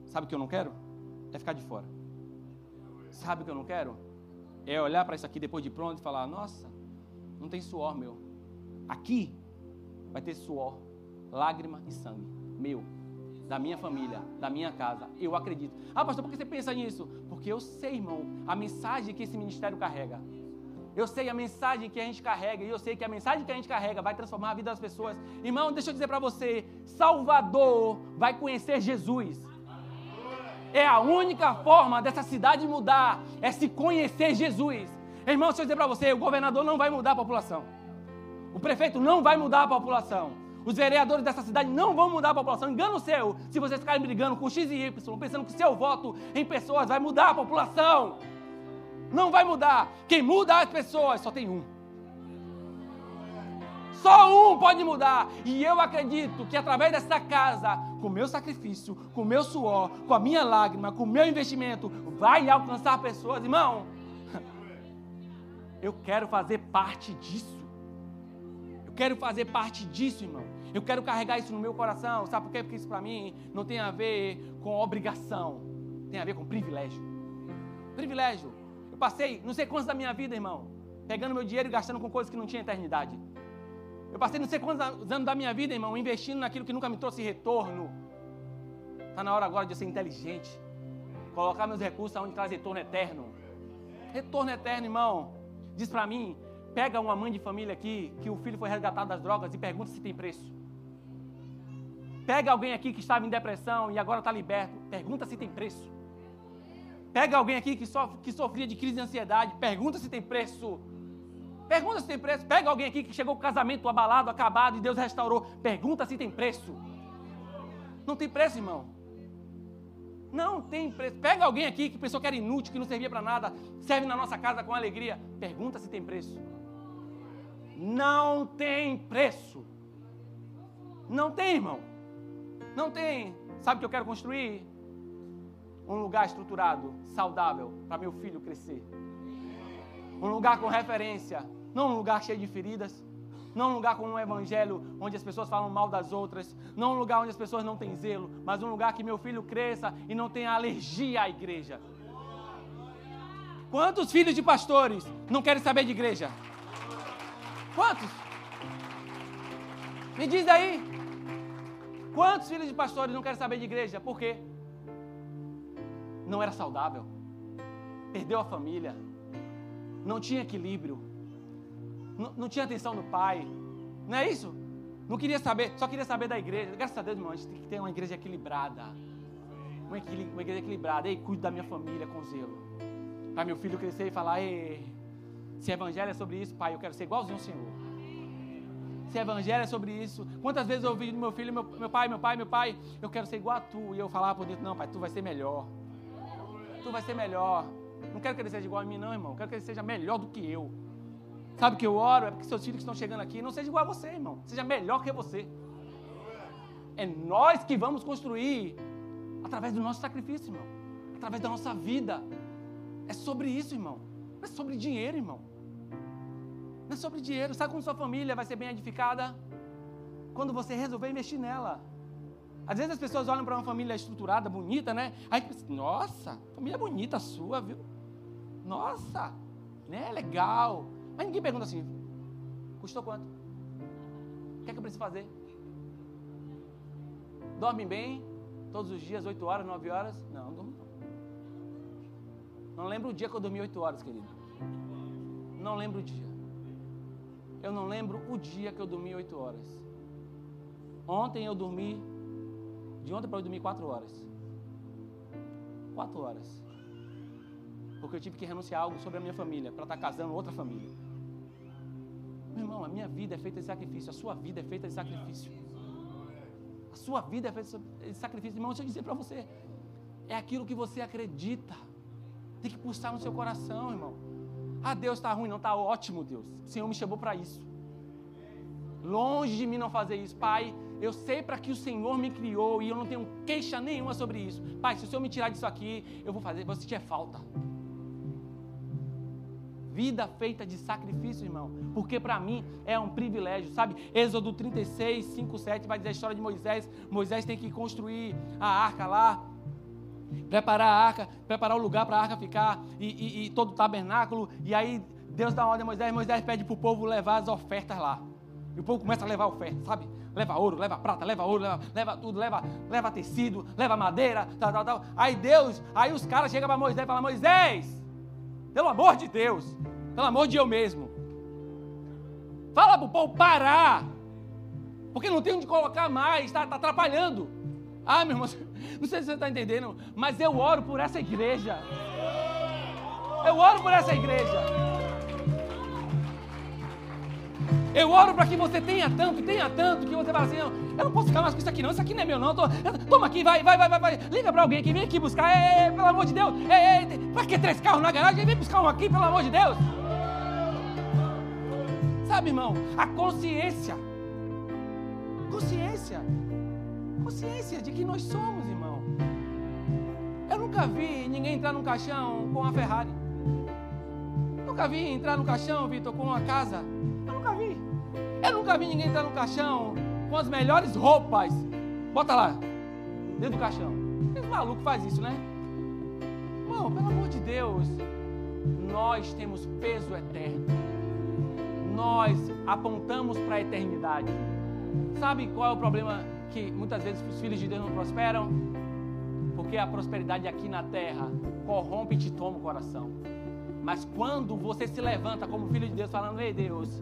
Sabe o que eu não quero? É ficar de fora. Sabe o que eu não quero? é olhar para isso aqui depois de pronto e falar: nossa, não tem suor meu. Aqui vai ter suor, lágrima e sangue meu, da minha família, da minha casa. Eu acredito. Ah, pastor, por que você pensa nisso? Porque eu sei, irmão, a mensagem que esse ministério carrega. Eu sei a mensagem que a gente carrega, e eu sei que a mensagem que a gente carrega vai transformar a vida das pessoas. Irmão, deixa eu dizer para você: Salvador vai conhecer Jesus. É a única forma dessa cidade mudar, é se conhecer Jesus. Irmão, deixa eu dizer para você, o governador não vai mudar a população. O prefeito não vai mudar a população. Os vereadores dessa cidade não vão mudar a população. Engano seu, se vocês ficarem brigando com X e Y, pensando que seu voto em pessoas vai mudar a população. Não vai mudar. Quem muda as pessoas só tem um. Só um pode mudar. E eu acredito que através dessa casa, com o meu sacrifício, com o meu suor, com a minha lágrima, com o meu investimento, vai alcançar pessoas. Irmão, eu quero fazer parte disso. Eu quero fazer parte disso, irmão. Eu quero carregar isso no meu coração. Sabe por quê? Porque isso para mim não tem a ver com obrigação. Tem a ver com privilégio. Privilégio. Eu passei não sei quantos da minha vida, irmão pegando meu dinheiro e gastando com coisas que não tinham eternidade. Eu passei não sei quantos anos da minha vida, irmão, investindo naquilo que nunca me trouxe retorno. Está na hora agora de eu ser inteligente. Colocar meus recursos onde traz retorno eterno. Retorno eterno, irmão. Diz para mim, pega uma mãe de família aqui, que o filho foi resgatado das drogas e pergunta se tem preço. Pega alguém aqui que estava em depressão e agora está liberto, pergunta se tem preço. Pega alguém aqui que, sofre, que sofria de crise de ansiedade, pergunta se tem preço. Pergunta se tem preço. Pega alguém aqui que chegou com o casamento abalado, acabado e Deus restaurou, pergunta se tem preço. Não tem preço, irmão. Não tem preço. Pega alguém aqui que pensou que era inútil, que não servia para nada, serve na nossa casa com alegria. Pergunta se tem preço. Não tem preço. Não tem, irmão. Não tem. Sabe o que eu quero construir? Um lugar estruturado, saudável, para meu filho crescer. Um lugar com referência, não um lugar cheio de feridas não um lugar com um evangelho onde as pessoas falam mal das outras, não um lugar onde as pessoas não têm zelo, mas um lugar que meu filho cresça e não tenha alergia à igreja. Quantos filhos de pastores não querem saber de igreja? Quantos? Me diz aí. Quantos filhos de pastores não querem saber de igreja? Por quê? Não era saudável. Perdeu a família. Não tinha equilíbrio não, não tinha atenção do pai. Não é isso? Não queria saber, só queria saber da igreja. Graças a Deus, irmão, a gente tem que ter uma igreja equilibrada. Uma, uma igreja equilibrada. Ei, cuide da minha família com zelo. Para meu filho crescer e falar, ei, se evangelho é sobre isso, pai, eu quero ser igualzinho ao Senhor. Se evangelho é sobre isso. Quantas vezes eu ouvi do meu filho, meu, meu pai, meu pai, meu pai, eu quero ser igual a tu. E eu falava por dentro, não, pai, tu vai ser melhor. Tu vai ser melhor. Não quero que ele seja igual a mim, não, irmão. Quero que ele seja melhor do que eu. Sabe que eu oro? É porque seus filhos que estão chegando aqui não seja igual a você, irmão. Seja melhor que você. É nós que vamos construir através do nosso sacrifício, irmão. Através da nossa vida. É sobre isso, irmão. Não é sobre dinheiro, irmão. Não é sobre dinheiro. Sabe como sua família vai ser bem edificada? Quando você resolver investir nela. Às vezes as pessoas olham para uma família estruturada, bonita, né? Aí pensa, nossa, família bonita sua, viu? Nossa, né? Legal. Mas ninguém pergunta assim: custou quanto? O que é que eu preciso fazer? Dorme bem? Todos os dias, 8 horas, 9 horas? Não, não dormo. Não lembro o dia que eu dormi 8 horas, querido. Não lembro o dia. Eu não lembro o dia que eu dormi 8 horas. Ontem eu dormi. De ontem para hoje eu dormi 4 horas. 4 horas porque eu tive que renunciar algo sobre a minha família para estar tá casando outra família. Meu irmão, a minha vida é feita de sacrifício, a sua vida é feita de sacrifício. A sua vida é feita de sacrifício. Irmão, deixa eu dizer para você, é aquilo que você acredita. Tem que pulsar no seu coração, irmão. Ah, Deus está ruim, não está ótimo, Deus. O Senhor me chamou para isso. Longe de mim não fazer isso, Pai. Eu sei para que o Senhor me criou e eu não tenho queixa nenhuma sobre isso. Pai, se o Senhor me tirar disso aqui, eu vou fazer, vou sentir falta. Vida feita de sacrifício, irmão. Porque para mim é um privilégio, sabe? Êxodo 36, 5, 7 vai dizer a história de Moisés. Moisés tem que construir a arca lá, preparar a arca, preparar o lugar para a arca ficar e, e, e, todo o tabernáculo. E aí Deus dá uma ordem a Moisés, Moisés pede para o povo levar as ofertas lá. E o povo começa a levar ofertas, sabe? Leva ouro, leva prata, leva ouro, leva, leva tudo, leva, leva tecido, leva madeira, tal, tal, tal. Aí Deus, aí os caras chegam para Moisés e falam, Moisés, pelo amor de Deus. Pelo amor de eu mesmo. Fala para o povo parar. Porque não tem onde colocar mais. Está tá atrapalhando. Ah, meu irmão, não sei se você está entendendo, mas eu oro por essa igreja. Eu oro por essa igreja. Eu oro para que você tenha tanto, tenha tanto, que você fala assim, não, eu não posso ficar mais com isso aqui não, isso aqui não é meu não, tô, toma aqui, vai, vai, vai, vai, vai. liga para alguém aqui, vem aqui buscar, ei, ei, pelo amor de Deus, ei, ei, para que três carros na garagem, vem buscar um aqui, pelo amor de Deus. Sabe, irmão, a consciência, consciência, consciência de que nós somos, irmão. Eu nunca vi ninguém entrar num caixão com uma Ferrari. Nunca vi entrar no caixão, Vitor, com uma casa eu nunca vi. Eu nunca vi ninguém entrar no caixão com as melhores roupas. Bota lá, dentro do caixão. Esse maluco faz isso, né? Irmão, pelo amor de Deus, nós temos peso eterno. nós apontamos para a eternidade. Sabe qual é o problema que muitas vezes os filhos de Deus não prosperam? Porque a prosperidade aqui na terra corrompe e te toma o coração. Mas quando você se levanta como filho de Deus, falando: Ei Deus,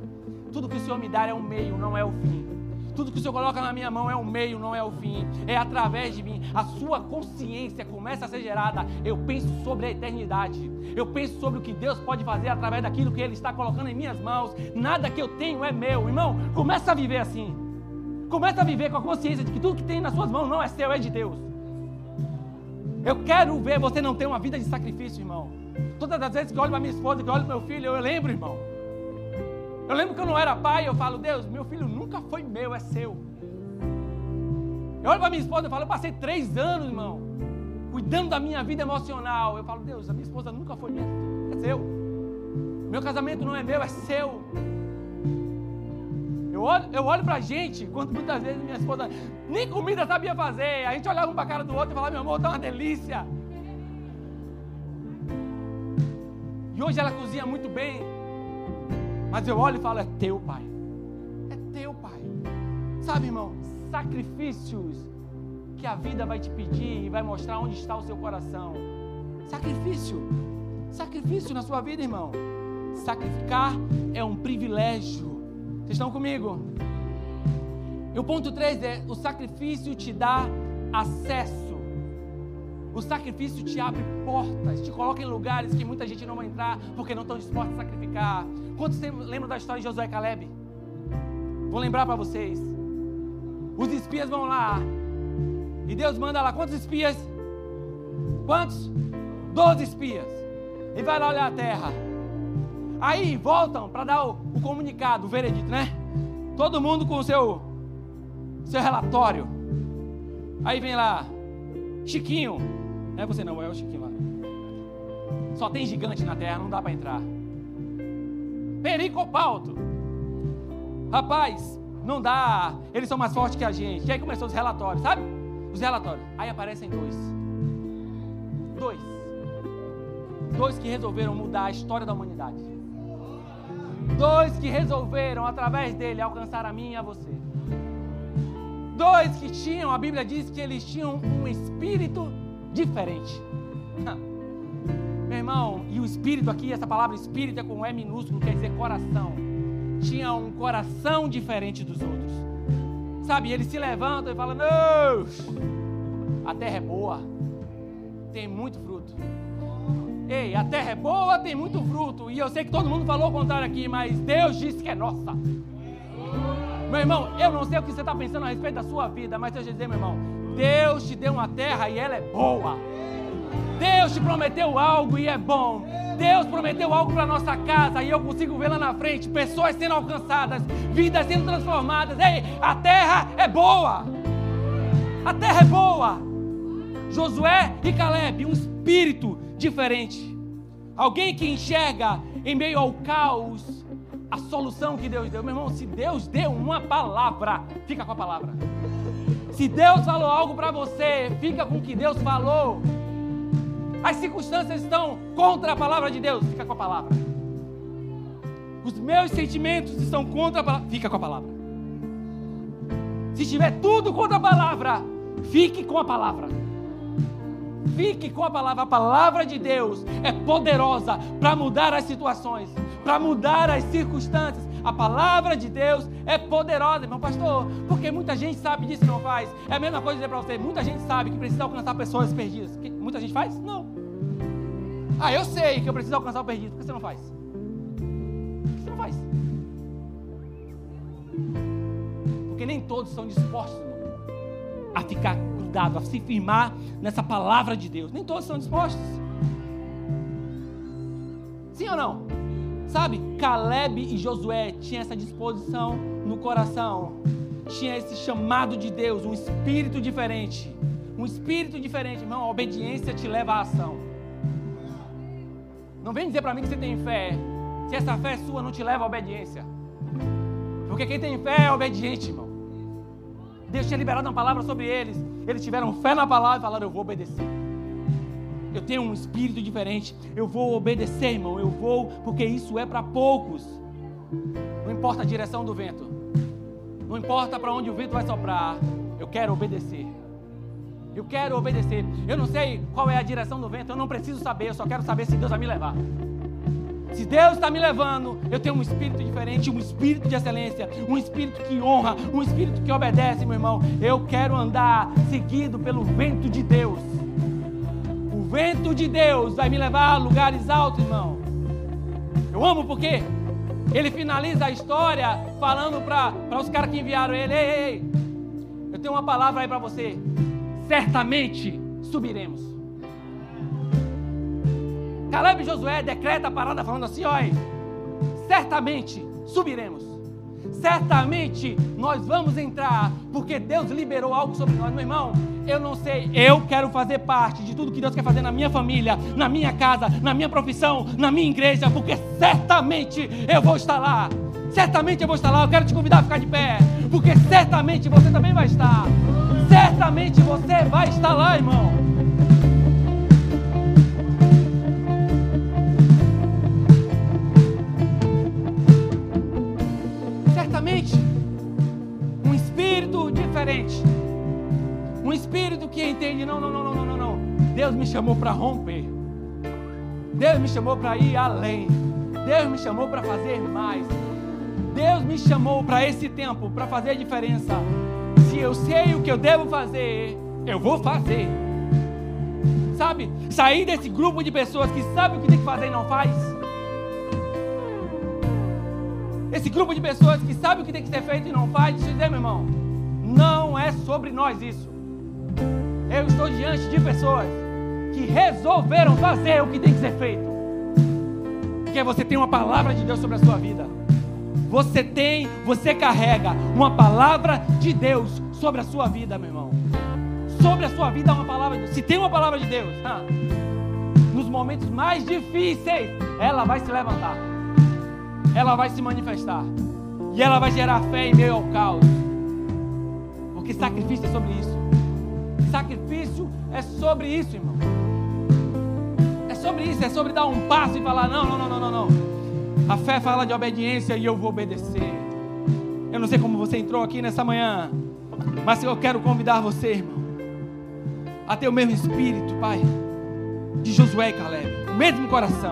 tudo que o Senhor me dá é o meio, não é o fim. Tudo que o Senhor coloca na minha mão é o meio, não é o fim. É através de mim. A sua consciência começa a ser gerada. Eu penso sobre a eternidade. Eu penso sobre o que Deus pode fazer através daquilo que Ele está colocando em minhas mãos. Nada que eu tenho é meu. Irmão, começa a viver assim. Começa a viver com a consciência de que tudo que tem nas suas mãos não é seu, é de Deus. Eu quero ver você não ter uma vida de sacrifício, irmão. Todas as vezes que eu olho para minha esposa, que eu olho para meu filho, eu lembro, irmão. Eu lembro que eu não era pai, eu falo, Deus, meu filho nunca foi meu, é seu. Eu olho para minha esposa e falo, eu passei três anos, irmão, cuidando da minha vida emocional. Eu falo, Deus, a minha esposa nunca foi minha, é seu. Meu casamento não é meu, é seu. Eu olho, eu olho pra gente, quando muitas vezes minha esposa nem comida sabia fazer. A gente olhava um pra cara do outro e falava, meu amor, tá uma delícia. E hoje ela cozinha muito bem. Mas eu olho e falo: é teu, Pai. É teu, Pai. Sabe, irmão, sacrifícios que a vida vai te pedir e vai mostrar onde está o seu coração. Sacrifício. Sacrifício na sua vida, irmão. Sacrificar é um privilégio. Vocês estão comigo? E o ponto 3 é: o sacrifício te dá acesso o sacrifício te abre portas, te coloca em lugares que muita gente não vai entrar porque não estão dispostos a sacrificar. Quantos lembram da história de Josué e Caleb? Vou lembrar para vocês. Os espias vão lá. E Deus manda lá quantos espias? Quantos? Doze espias. E vai lá olhar a terra. Aí voltam para dar o, o, comunicado, o veredito, né? Todo mundo com o seu, seu relatório. Aí vem lá, Chiquinho, não é você não, é o Chiquinho lá. Só tem gigante na terra, não dá para entrar. Pericopalto. Rapaz, não dá. Eles são mais fortes que a gente. E aí começou os relatórios, sabe? Os relatórios. Aí aparecem dois. Dois. Dois que resolveram mudar a história da humanidade. Dois que resolveram, através dele, alcançar a mim e a você. Dois que tinham, a Bíblia diz que eles tinham um espírito diferente. Meu irmão, e o espírito aqui, essa palavra espírito é com E minúsculo, quer dizer coração. Tinha um coração diferente dos outros. Sabe, eles se levantam e falam: Não, a terra é boa, tem muito fruto. Ei, a terra é boa, tem muito fruto. E eu sei que todo mundo falou o contrário aqui, mas Deus disse que é nossa. Meu irmão, eu não sei o que você está pensando a respeito da sua vida, mas deixa eu dizer, meu irmão, Deus te deu uma terra e ela é boa. Deus te prometeu algo e é bom. Deus prometeu algo para nossa casa e eu consigo ver lá na frente pessoas sendo alcançadas, vidas sendo transformadas. Ei, a terra é boa. A terra é boa. Josué e Caleb, um espírito diferente. Alguém que enxerga em meio ao caos a solução que Deus deu. Meu irmão, se Deus deu uma palavra, fica com a palavra. Se Deus falou algo para você, fica com o que Deus falou. As circunstâncias estão contra a palavra de Deus, fica com a palavra. Os meus sentimentos estão contra a palavra, fica com a palavra. Se tiver tudo contra a palavra, fique com a palavra. Fique com a palavra. A palavra de Deus é poderosa para mudar as situações, para mudar as circunstâncias. A palavra de Deus é poderosa, irmão pastor, porque muita gente sabe disso e não faz. É a mesma coisa dizer para você, muita gente sabe que precisa alcançar pessoas perdidas. Que muita gente faz? Não. Ah, eu sei que eu preciso alcançar o perdido. Por que você não faz? Por que você não faz? Porque nem todos são dispostos a ficar grudado, a se firmar nessa palavra de Deus. Nem todos são dispostos. Sim ou não? Sabe, Caleb e Josué tinham essa disposição no coração, tinha esse chamado de Deus, um espírito diferente. Um espírito diferente, irmão. A obediência te leva à ação. Não vem dizer para mim que você tem fé, se essa fé sua não te leva à obediência. Porque quem tem fé é obediente, irmão. Deus tinha liberado uma palavra sobre eles. Eles tiveram fé na palavra e falaram: Eu vou obedecer eu tenho um espírito diferente, eu vou obedecer, irmão, eu vou, porque isso é para poucos. Meu importa a direção do vento, não importa para onde o vento vai soprar, eu quero obedecer. Eu quero obedecer. Eu não sei qual é a direção do vento, eu não preciso saber, eu só quero saber se Deus vai me levar. Se Deus está me levando, eu tenho um espírito diferente, um espírito de excelência, um espírito que honra, um espírito que obedece, meu irmão. Eu quero andar seguido pelo vento de Deus. O vento de Deus vai me levar a lugares altos, irmão. Eu amo porque ele finaliza a história falando para os caras que enviaram ele: ei, ei, ei, eu tenho uma palavra aí para você. Certamente subiremos. Caleb e Josué decreta a parada falando assim: olha, certamente subiremos. Certamente nós vamos entrar, porque Deus liberou algo sobre nós, meu irmão. Eu não sei, eu quero fazer parte de tudo que Deus quer fazer na minha família, na minha casa, na minha profissão, na minha igreja, porque certamente eu vou estar lá. Certamente eu vou estar lá. Eu quero te convidar a ficar de pé, porque certamente você também vai estar. Certamente você vai estar lá, irmão. Diferente. Um espírito que entende, não, não, não, não, não, não. Deus me chamou para romper. Deus me chamou para ir além. Deus me chamou para fazer mais. Deus me chamou para esse tempo, para fazer diferença. Se eu sei o que eu devo fazer, eu vou fazer. Sabe? Sair desse grupo de pessoas que sabe o que tem que fazer e não faz. Esse grupo de pessoas que sabe o que tem que ser feito e não faz, deixa eu dizer, meu irmão, não é sobre nós isso. Eu estou diante de pessoas que resolveram fazer o que tem que ser feito. Porque você tem uma palavra de Deus sobre a sua vida. Você tem, você carrega uma palavra de Deus sobre a sua vida, meu irmão. Sobre a sua vida uma palavra de Deus. Se tem uma palavra de Deus, ah, nos momentos mais difíceis, ela vai se levantar. Ela vai se manifestar. E ela vai gerar fé em meio ao caos. Sacrifício é sobre isso. Sacrifício é sobre isso, irmão. É sobre isso, é sobre dar um passo e falar: não, não, não, não, não, não. A fé fala de obediência e eu vou obedecer. Eu não sei como você entrou aqui nessa manhã, mas eu quero convidar você, irmão, a ter o mesmo espírito, Pai, de Josué e Caleb, o mesmo coração,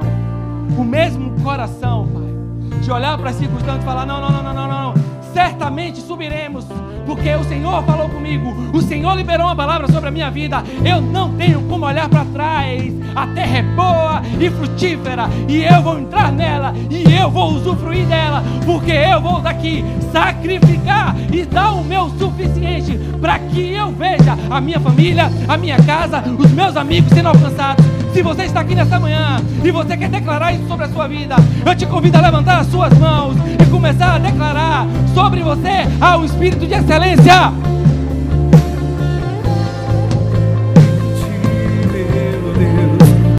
o mesmo coração, Pai, de olhar para as circunstâncias e falar: não, não, não, não, não, não certamente subiremos, porque o Senhor falou comigo, o Senhor liberou uma palavra sobre a minha vida. Eu não tenho como olhar para trás. A terra é boa e frutífera, e eu vou entrar nela, e eu vou usufruir dela, porque eu vou daqui sacrificar e dar o meu suficiente para que eu veja a minha família, a minha casa, os meus amigos sendo alcançados. Se você está aqui nesta manhã e você quer declarar isso sobre a sua vida, eu te convido a levantar as suas mãos e começar a declarar sobre você ao espírito de excelência.